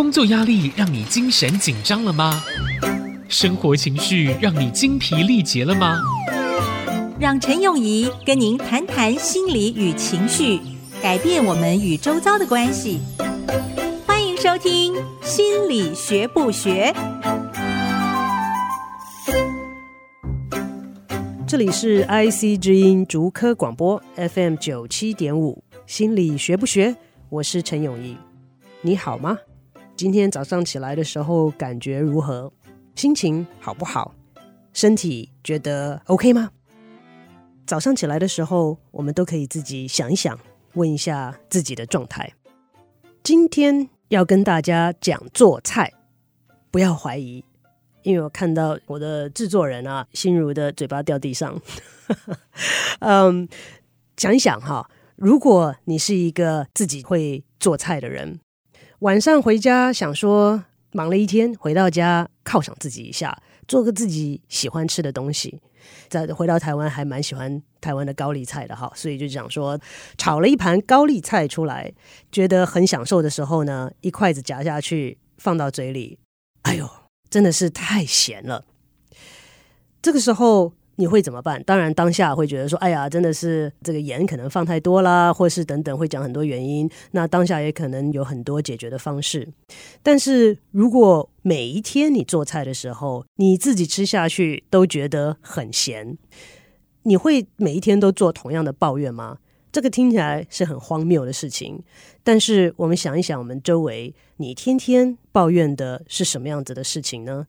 工作压力让你精神紧张了吗？生活情绪让你精疲力竭了吗？让陈永仪跟您谈谈心理与情绪，改变我们与周遭的关系。欢迎收听《心理学不学》。这里是 IC 之音竹科广播 FM 九七点五，心理学不学？我是陈永仪，你好吗？今天早上起来的时候感觉如何？心情好不好？身体觉得 OK 吗？早上起来的时候，我们都可以自己想一想，问一下自己的状态。今天要跟大家讲做菜，不要怀疑，因为我看到我的制作人啊，心如的嘴巴掉地上。嗯，想一想哈，如果你是一个自己会做菜的人。晚上回家想说忙了一天，回到家犒赏自己一下，做个自己喜欢吃的东西。再回到台湾还蛮喜欢台湾的高丽菜的哈，所以就想说炒了一盘高丽菜出来，觉得很享受的时候呢，一筷子夹下去放到嘴里，哎呦，真的是太咸了。这个时候。你会怎么办？当然，当下会觉得说：“哎呀，真的是这个盐可能放太多啦，或是等等，会讲很多原因。”那当下也可能有很多解决的方式。但是如果每一天你做菜的时候，你自己吃下去都觉得很咸，你会每一天都做同样的抱怨吗？这个听起来是很荒谬的事情。但是我们想一想，我们周围，你天天抱怨的是什么样子的事情呢？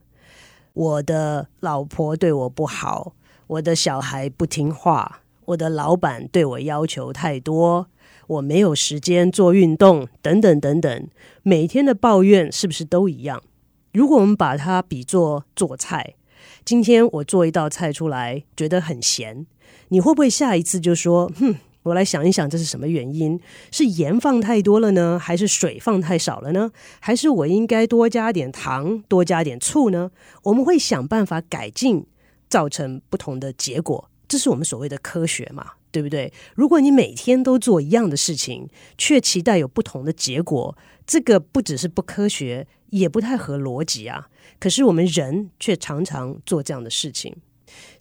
我的老婆对我不好。我的小孩不听话，我的老板对我要求太多，我没有时间做运动，等等等等。每天的抱怨是不是都一样？如果我们把它比作做菜，今天我做一道菜出来，觉得很咸，你会不会下一次就说：“哼，我来想一想，这是什么原因？是盐放太多了呢，还是水放太少了呢？还是我应该多加点糖，多加点醋呢？”我们会想办法改进。造成不同的结果，这是我们所谓的科学嘛，对不对？如果你每天都做一样的事情，却期待有不同的结果，这个不只是不科学，也不太合逻辑啊。可是我们人却常常做这样的事情。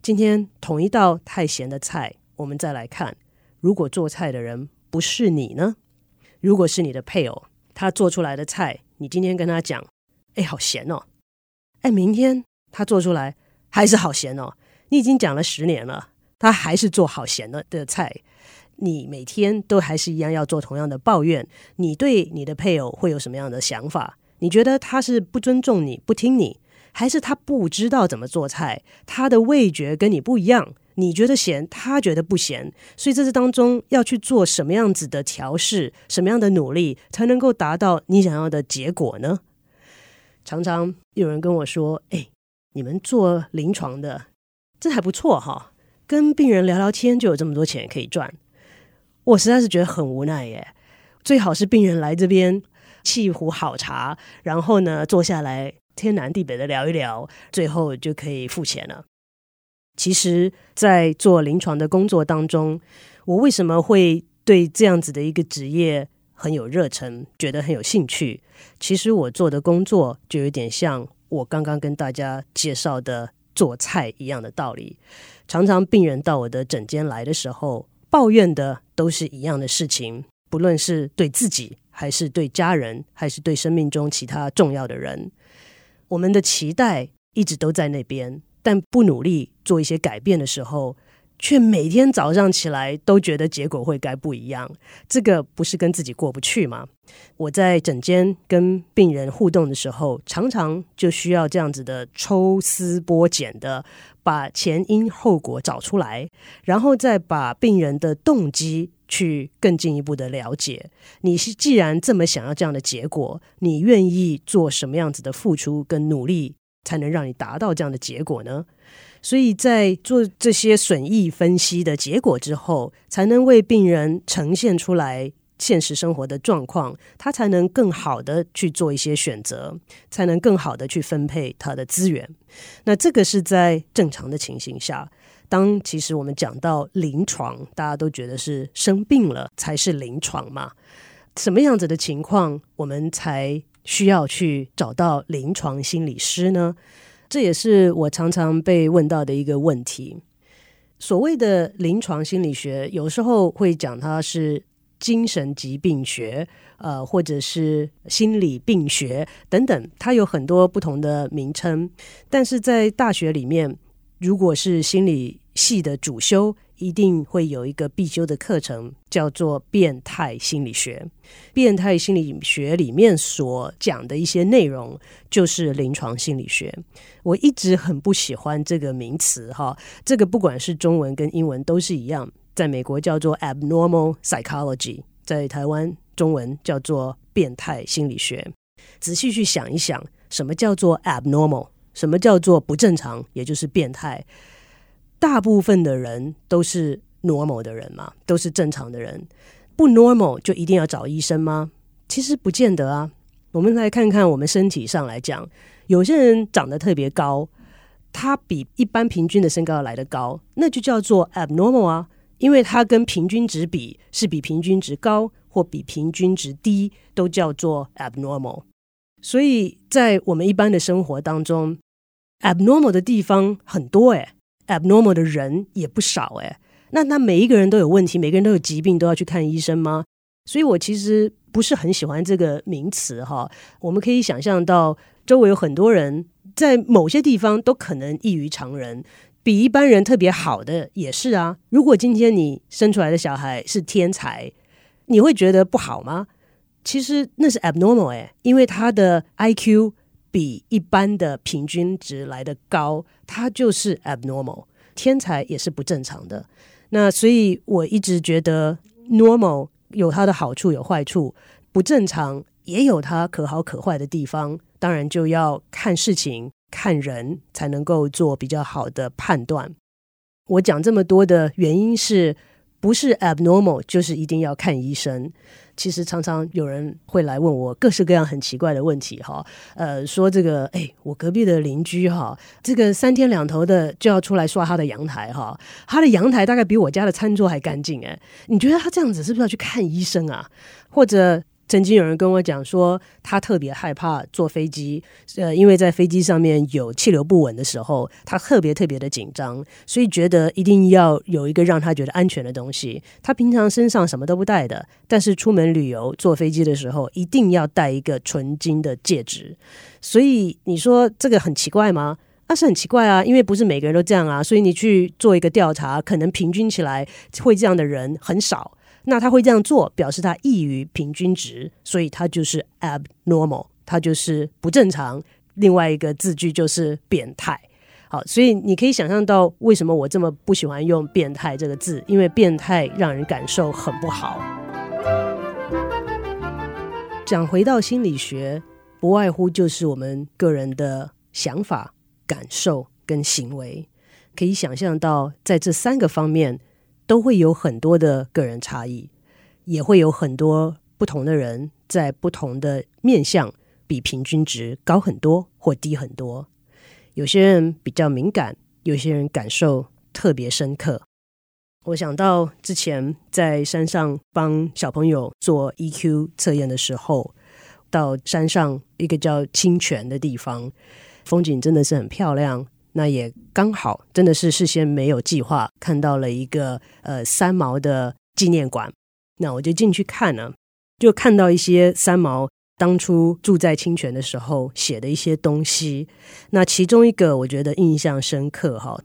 今天同一道太咸的菜，我们再来看，如果做菜的人不是你呢？如果是你的配偶，他做出来的菜，你今天跟他讲，哎，好咸哦，哎，明天他做出来。还是好咸哦！你已经讲了十年了，他还是做好咸的的菜。你每天都还是一样要做同样的抱怨。你对你的配偶会有什么样的想法？你觉得他是不尊重你、不听你，还是他不知道怎么做菜？他的味觉跟你不一样，你觉得咸，他觉得不咸。所以这是当中要去做什么样子的调试，什么样的努力，才能够达到你想要的结果呢？常常有人跟我说：“哎。”你们做临床的，这还不错哈，跟病人聊聊天就有这么多钱可以赚。我实在是觉得很无奈耶。最好是病人来这边沏壶好茶，然后呢坐下来天南地北的聊一聊，最后就可以付钱了。其实，在做临床的工作当中，我为什么会对这样子的一个职业很有热忱，觉得很有兴趣？其实我做的工作就有点像。我刚刚跟大家介绍的做菜一样的道理，常常病人到我的诊间来的时候，抱怨的都是一样的事情，不论是对自己，还是对家人，还是对生命中其他重要的人，我们的期待一直都在那边，但不努力做一些改变的时候。却每天早上起来都觉得结果会该不一样，这个不是跟自己过不去吗？我在诊间跟病人互动的时候，常常就需要这样子的抽丝剥茧的把前因后果找出来，然后再把病人的动机去更进一步的了解。你是既然这么想要这样的结果，你愿意做什么样子的付出跟努力，才能让你达到这样的结果呢？所以在做这些损益分析的结果之后，才能为病人呈现出来现实生活的状况，他才能更好的去做一些选择，才能更好的去分配他的资源。那这个是在正常的情形下，当其实我们讲到临床，大家都觉得是生病了才是临床嘛。什么样子的情况，我们才需要去找到临床心理师呢？这也是我常常被问到的一个问题。所谓的临床心理学，有时候会讲它是精神疾病学，呃，或者是心理病学等等，它有很多不同的名称。但是在大学里面，如果是心理系的主修，一定会有一个必修的课程，叫做变态心理学。变态心理学里面所讲的一些内容，就是临床心理学。我一直很不喜欢这个名词，哈，这个不管是中文跟英文都是一样，在美国叫做 abnormal psychology，在台湾中文叫做变态心理学。仔细去想一想，什么叫做 abnormal？什么叫做不正常？也就是变态。大部分的人都是 normal 的人嘛，都是正常的人。不 normal 就一定要找医生吗？其实不见得啊。我们来看看我们身体上来讲，有些人长得特别高，他比一般平均的身高来得高，那就叫做 abnormal 啊，因为他跟平均值比是比平均值高或比平均值低，都叫做 abnormal。所以在我们一般的生活当中，abnormal 的地方很多诶。Abnormal 的人也不少诶，那那每一个人都有问题，每个人都有疾病，都要去看医生吗？所以我其实不是很喜欢这个名词哈。我们可以想象到，周围有很多人在某些地方都可能异于常人，比一般人特别好的也是啊。如果今天你生出来的小孩是天才，你会觉得不好吗？其实那是 abnormal 诶，因为他的 IQ。比一般的平均值来得高，它就是 abnormal。天才也是不正常的。那所以我一直觉得 normal 有它的好处有坏处，不正常也有它可好可坏的地方。当然就要看事情看人才能够做比较好的判断。我讲这么多的原因是不是 abnormal 就是一定要看医生？其实常常有人会来问我各式各样很奇怪的问题哈，呃，说这个哎，我隔壁的邻居哈，这个三天两头的就要出来刷他的阳台哈，他的阳台大概比我家的餐桌还干净哎，你觉得他这样子是不是要去看医生啊？或者？曾经有人跟我讲说，他特别害怕坐飞机，呃，因为在飞机上面有气流不稳的时候，他特别特别的紧张，所以觉得一定要有一个让他觉得安全的东西。他平常身上什么都不带的，但是出门旅游坐飞机的时候，一定要带一个纯金的戒指。所以你说这个很奇怪吗？那是很奇怪啊，因为不是每个人都这样啊。所以你去做一个调查，可能平均起来会这样的人很少。那他会这样做，表示他异于平均值，所以他就是 abnormal，他就是不正常。另外一个字句就是变态。好，所以你可以想象到为什么我这么不喜欢用“变态”这个字，因为变态让人感受很不好。讲回到心理学，不外乎就是我们个人的想法、感受跟行为。可以想象到，在这三个方面。都会有很多的个人差异，也会有很多不同的人在不同的面向比平均值高很多或低很多。有些人比较敏感，有些人感受特别深刻。我想到之前在山上帮小朋友做 EQ 测验的时候，到山上一个叫清泉的地方，风景真的是很漂亮。那也刚好，真的是事先没有计划，看到了一个呃三毛的纪念馆。那我就进去看了，就看到一些三毛当初住在清泉的时候写的一些东西。那其中一个我觉得印象深刻哈，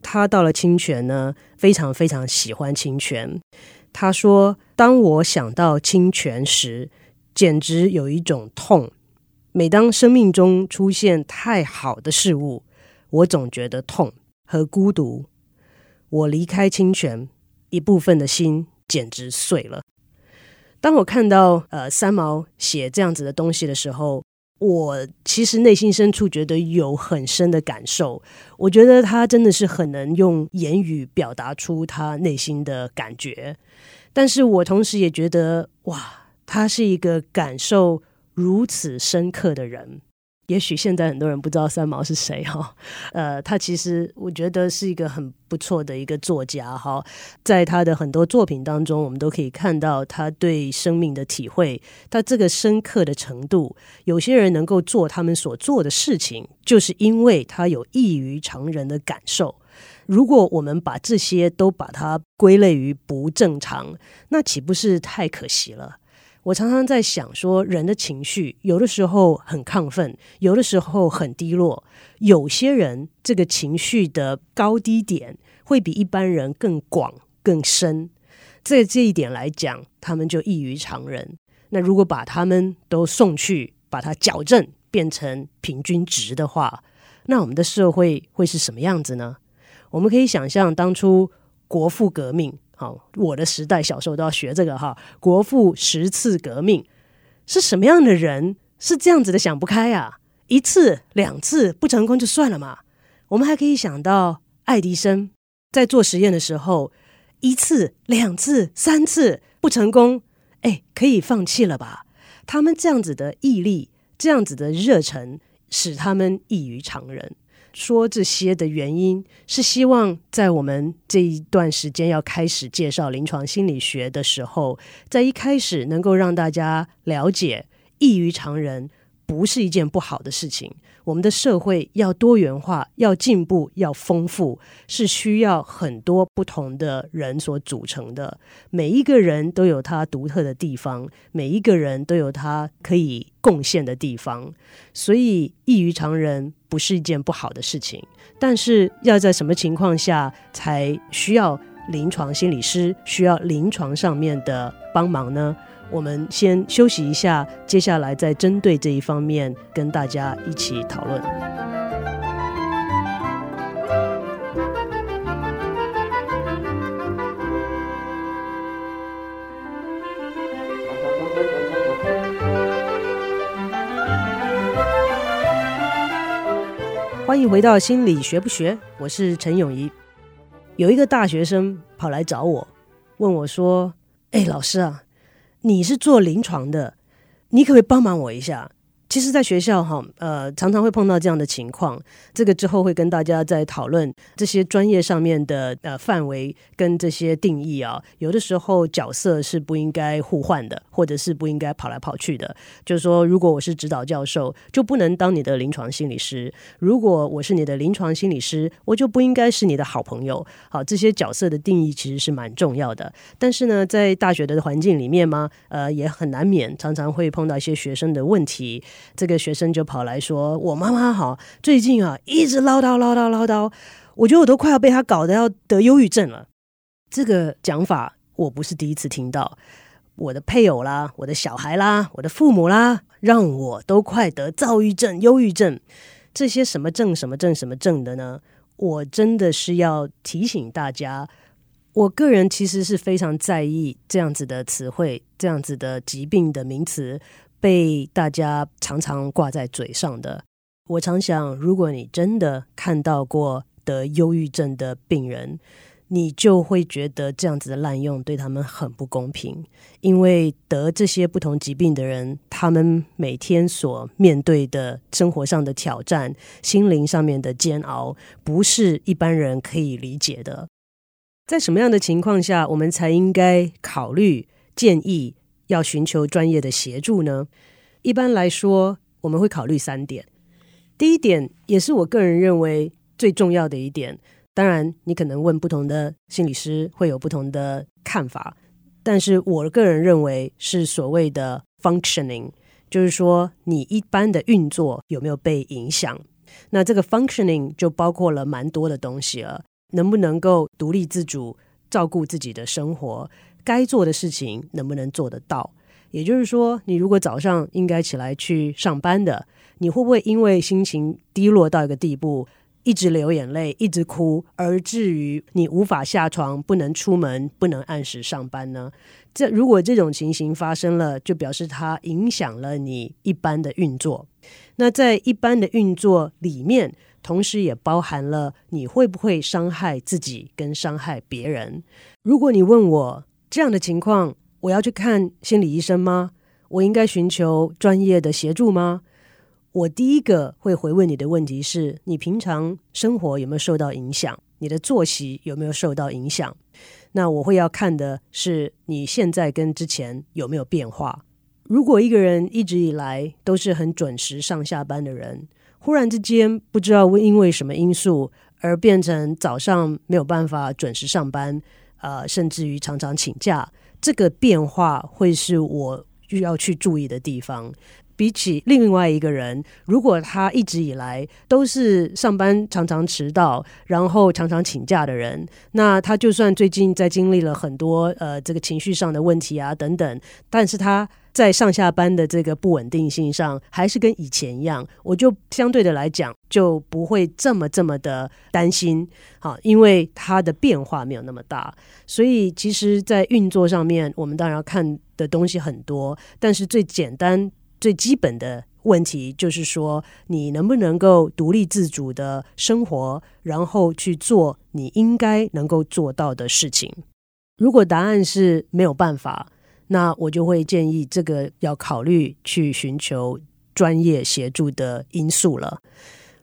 他到了清泉呢，非常非常喜欢清泉。他说：“当我想到清泉时，简直有一种痛。每当生命中出现太好的事物。”我总觉得痛和孤独。我离开清泉，一部分的心简直碎了。当我看到呃三毛写这样子的东西的时候，我其实内心深处觉得有很深的感受。我觉得他真的是很能用言语表达出他内心的感觉，但是我同时也觉得哇，他是一个感受如此深刻的人。也许现在很多人不知道三毛是谁哈，呃，他其实我觉得是一个很不错的一个作家哈，在他的很多作品当中，我们都可以看到他对生命的体会，他这个深刻的程度。有些人能够做他们所做的事情，就是因为他有异于常人的感受。如果我们把这些都把它归类于不正常，那岂不是太可惜了？我常常在想说，人的情绪有的时候很亢奋，有的时候很低落。有些人这个情绪的高低点会比一般人更广更深。在这一点来讲，他们就异于常人。那如果把他们都送去，把它矫正变成平均值的话，那我们的社会会是什么样子呢？我们可以想象当初国父革命。我的时代小时候都要学这个哈。国父十次革命是什么样的人？是这样子的想不开啊！一次两次不成功就算了嘛。我们还可以想到爱迪生在做实验的时候，一次两次三次不成功，哎，可以放弃了吧？他们这样子的毅力，这样子的热忱，使他们异于常人。说这些的原因是希望在我们这一段时间要开始介绍临床心理学的时候，在一开始能够让大家了解异于常人不是一件不好的事情。我们的社会要多元化，要进步，要丰富，是需要很多不同的人所组成的。每一个人都有他独特的地方，每一个人都有他可以贡献的地方。所以异于常人不是一件不好的事情。但是要在什么情况下才需要临床心理师，需要临床上面的帮忙呢？我们先休息一下，接下来再针对这一方面跟大家一起讨论。欢迎回到心理学不学，我是陈永怡。有一个大学生跑来找我，问我说：“哎，老师啊。”你是做临床的，你可不可以帮忙我一下？其实，在学校哈，呃，常常会碰到这样的情况。这个之后会跟大家再讨论这些专业上面的呃范围跟这些定义啊。有的时候角色是不应该互换的，或者是不应该跑来跑去的。就是说，如果我是指导教授，就不能当你的临床心理师；如果我是你的临床心理师，我就不应该是你的好朋友。好，这些角色的定义其实是蛮重要的。但是呢，在大学的环境里面嘛，呃，也很难免常常会碰到一些学生的问题。这个学生就跑来说：“我妈妈好，最近啊一直唠叨唠叨唠叨，我觉得我都快要被她搞得要得忧郁症了。”这个讲法我不是第一次听到，我的配偶啦，我的小孩啦，我的父母啦，让我都快得躁郁症、忧郁症，这些什么症、什么症、什么症的呢？我真的是要提醒大家，我个人其实是非常在意这样子的词汇，这样子的疾病的名词。被大家常常挂在嘴上的，我常想，如果你真的看到过得忧郁症的病人，你就会觉得这样子的滥用对他们很不公平。因为得这些不同疾病的人，他们每天所面对的生活上的挑战、心灵上面的煎熬，不是一般人可以理解的。在什么样的情况下，我们才应该考虑建议？要寻求专业的协助呢？一般来说，我们会考虑三点。第一点，也是我个人认为最重要的一点。当然，你可能问不同的心理师，会有不同的看法。但是，我个人认为是所谓的 functioning，就是说你一般的运作有没有被影响？那这个 functioning 就包括了蛮多的东西了。能不能够独立自主照顾自己的生活？该做的事情能不能做得到？也就是说，你如果早上应该起来去上班的，你会不会因为心情低落到一个地步，一直流眼泪，一直哭，而至于你无法下床，不能出门，不能按时上班呢？这如果这种情形发生了，就表示它影响了你一般的运作。那在一般的运作里面，同时也包含了你会不会伤害自己跟伤害别人。如果你问我，这样的情况，我要去看心理医生吗？我应该寻求专业的协助吗？我第一个会回问你的问题是：你平常生活有没有受到影响？你的作息有没有受到影响？那我会要看的是你现在跟之前有没有变化。如果一个人一直以来都是很准时上下班的人，忽然之间不知道因为什么因素而变成早上没有办法准时上班，呃，甚至于常常请假，这个变化会是我需要去注意的地方。比起另外一个人，如果他一直以来都是上班常常迟到，然后常常请假的人，那他就算最近在经历了很多呃这个情绪上的问题啊等等，但是他在上下班的这个不稳定性上，还是跟以前一样，我就相对的来讲就不会这么这么的担心，好，因为它的变化没有那么大，所以其实，在运作上面，我们当然要看的东西很多，但是最简单。最基本的问题就是说，你能不能够独立自主的生活，然后去做你应该能够做到的事情。如果答案是没有办法，那我就会建议这个要考虑去寻求专业协助的因素了。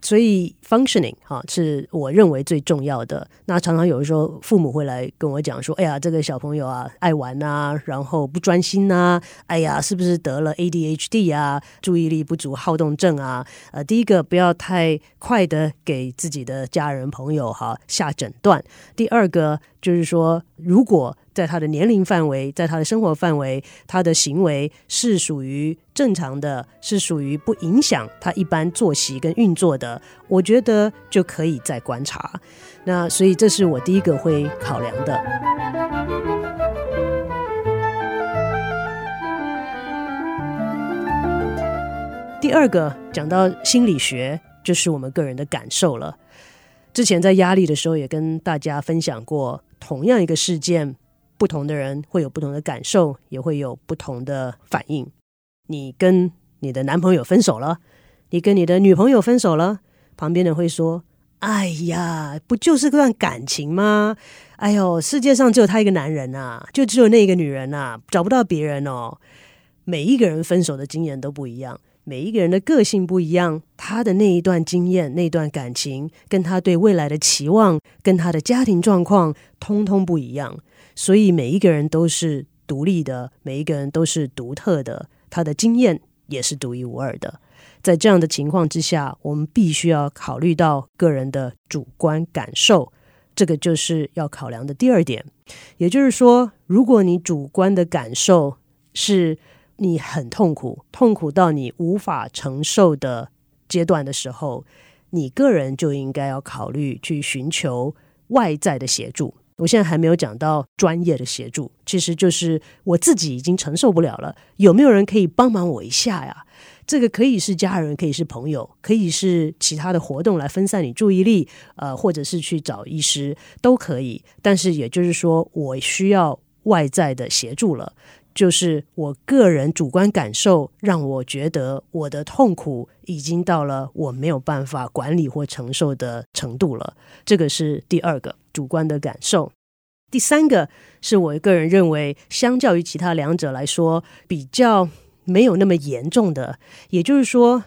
所以，functioning 哈是我认为最重要的。那常常有的时候，父母会来跟我讲说：“哎呀，这个小朋友啊，爱玩呐，然后不专心呐，哎呀，是不是得了 ADHD 啊？注意力不足好动症啊？”呃，第一个不要太快的给自己的家人朋友哈下诊断。第二个就是说，如果在他的年龄范围，在他的生活范围，他的行为是属于正常的，是属于不影响他一般作息跟运作的，我觉得就可以再观察。那所以这是我第一个会考量的。第二个讲到心理学，就是我们个人的感受了。之前在压力的时候，也跟大家分享过，同样一个事件。不同的人会有不同的感受，也会有不同的反应。你跟你的男朋友分手了，你跟你的女朋友分手了，旁边人会说：“哎呀，不就是段感情吗？哎呦，世界上只有他一个男人啊，就只有那一个女人啊，找不到别人哦。”每一个人分手的经验都不一样，每一个人的个性不一样，他的那一段经验、那段感情，跟他对未来的期望，跟他的家庭状况，通通不一样。所以每一个人都是独立的，每一个人都是独特的，他的经验也是独一无二的。在这样的情况之下，我们必须要考虑到个人的主观感受，这个就是要考量的第二点。也就是说，如果你主观的感受是你很痛苦，痛苦到你无法承受的阶段的时候，你个人就应该要考虑去寻求外在的协助。我现在还没有讲到专业的协助，其实就是我自己已经承受不了了，有没有人可以帮忙我一下呀？这个可以是家人，可以是朋友，可以是其他的活动来分散你注意力，呃，或者是去找医师都可以。但是也就是说，我需要外在的协助了。就是我个人主观感受，让我觉得我的痛苦已经到了我没有办法管理或承受的程度了。这个是第二个主观的感受。第三个是我个人认为，相较于其他两者来说，比较没有那么严重的。也就是说，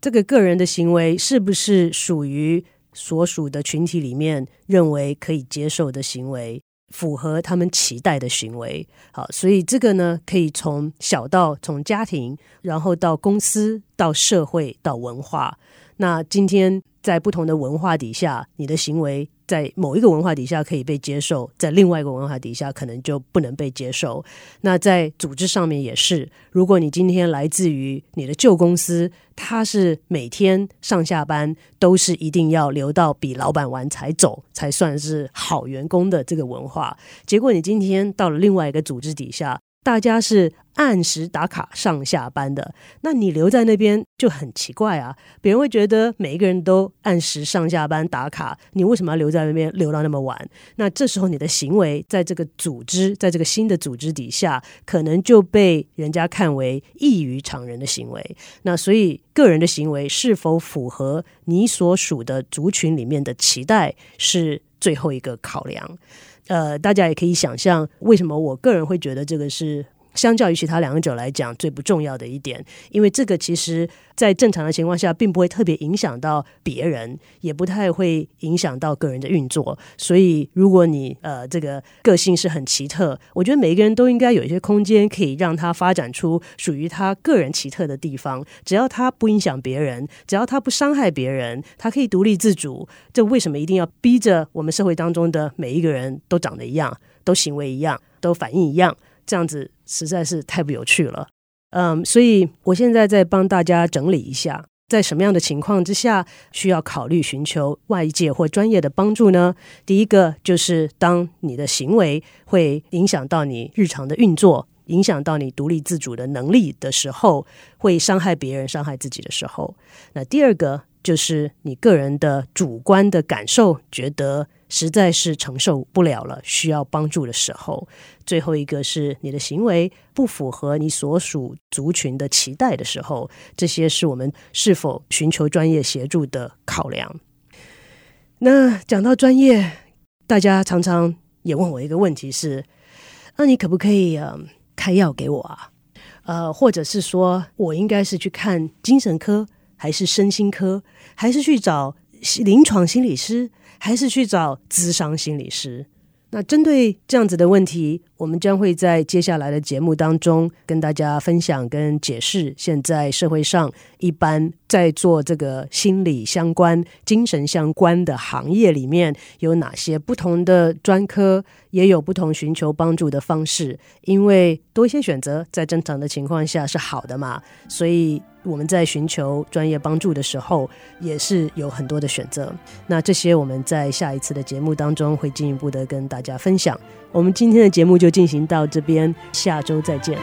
这个个人的行为是不是属于所属的群体里面认为可以接受的行为？符合他们期待的行为，好，所以这个呢，可以从小到从家庭，然后到公司，到社会，到文化。那今天在不同的文化底下，你的行为。在某一个文化底下可以被接受，在另外一个文化底下可能就不能被接受。那在组织上面也是，如果你今天来自于你的旧公司，他是每天上下班都是一定要留到比老板晚才走，才算是好员工的这个文化，结果你今天到了另外一个组织底下。大家是按时打卡上下班的，那你留在那边就很奇怪啊！别人会觉得每一个人都按时上下班打卡，你为什么要留在那边留到那么晚？那这时候你的行为在这个组织，在这个新的组织底下，可能就被人家看为异于常人的行为。那所以个人的行为是否符合你所属的族群里面的期待，是最后一个考量。呃，大家也可以想象，为什么我个人会觉得这个是相较于其他两者来讲，最不重要的一点，因为这个其实在正常的情况下，并不会特别影响到别人，也不太会影响到个人的运作。所以，如果你呃这个个性是很奇特，我觉得每一个人都应该有一些空间，可以让他发展出属于他个人奇特的地方。只要他不影响别人，只要他不伤害别人，他可以独立自主。这为什么一定要逼着我们社会当中的每一个人都长得一样，都行为一样，都反应一样？这样子实在是太不有趣了，嗯，所以我现在在帮大家整理一下，在什么样的情况之下需要考虑寻求外界或专业的帮助呢？第一个就是当你的行为会影响到你日常的运作，影响到你独立自主的能力的时候，会伤害别人、伤害自己的时候。那第二个就是你个人的主观的感受，觉得。实在是承受不了了，需要帮助的时候。最后一个是你的行为不符合你所属族群的期待的时候，这些是我们是否寻求专业协助的考量。那讲到专业，大家常常也问我一个问题是：那你可不可以开药给我啊？呃，或者是说我应该是去看精神科，还是身心科，还是去找临床心理师？还是去找咨商心理师。那针对这样子的问题，我们将会在接下来的节目当中跟大家分享跟解释。现在社会上一般在做这个心理相关、精神相关的行业里面，有哪些不同的专科，也有不同寻求帮助的方式。因为多一些选择，在正常的情况下是好的嘛，所以。我们在寻求专业帮助的时候，也是有很多的选择。那这些我们在下一次的节目当中会进一步的跟大家分享。我们今天的节目就进行到这边，下周再见。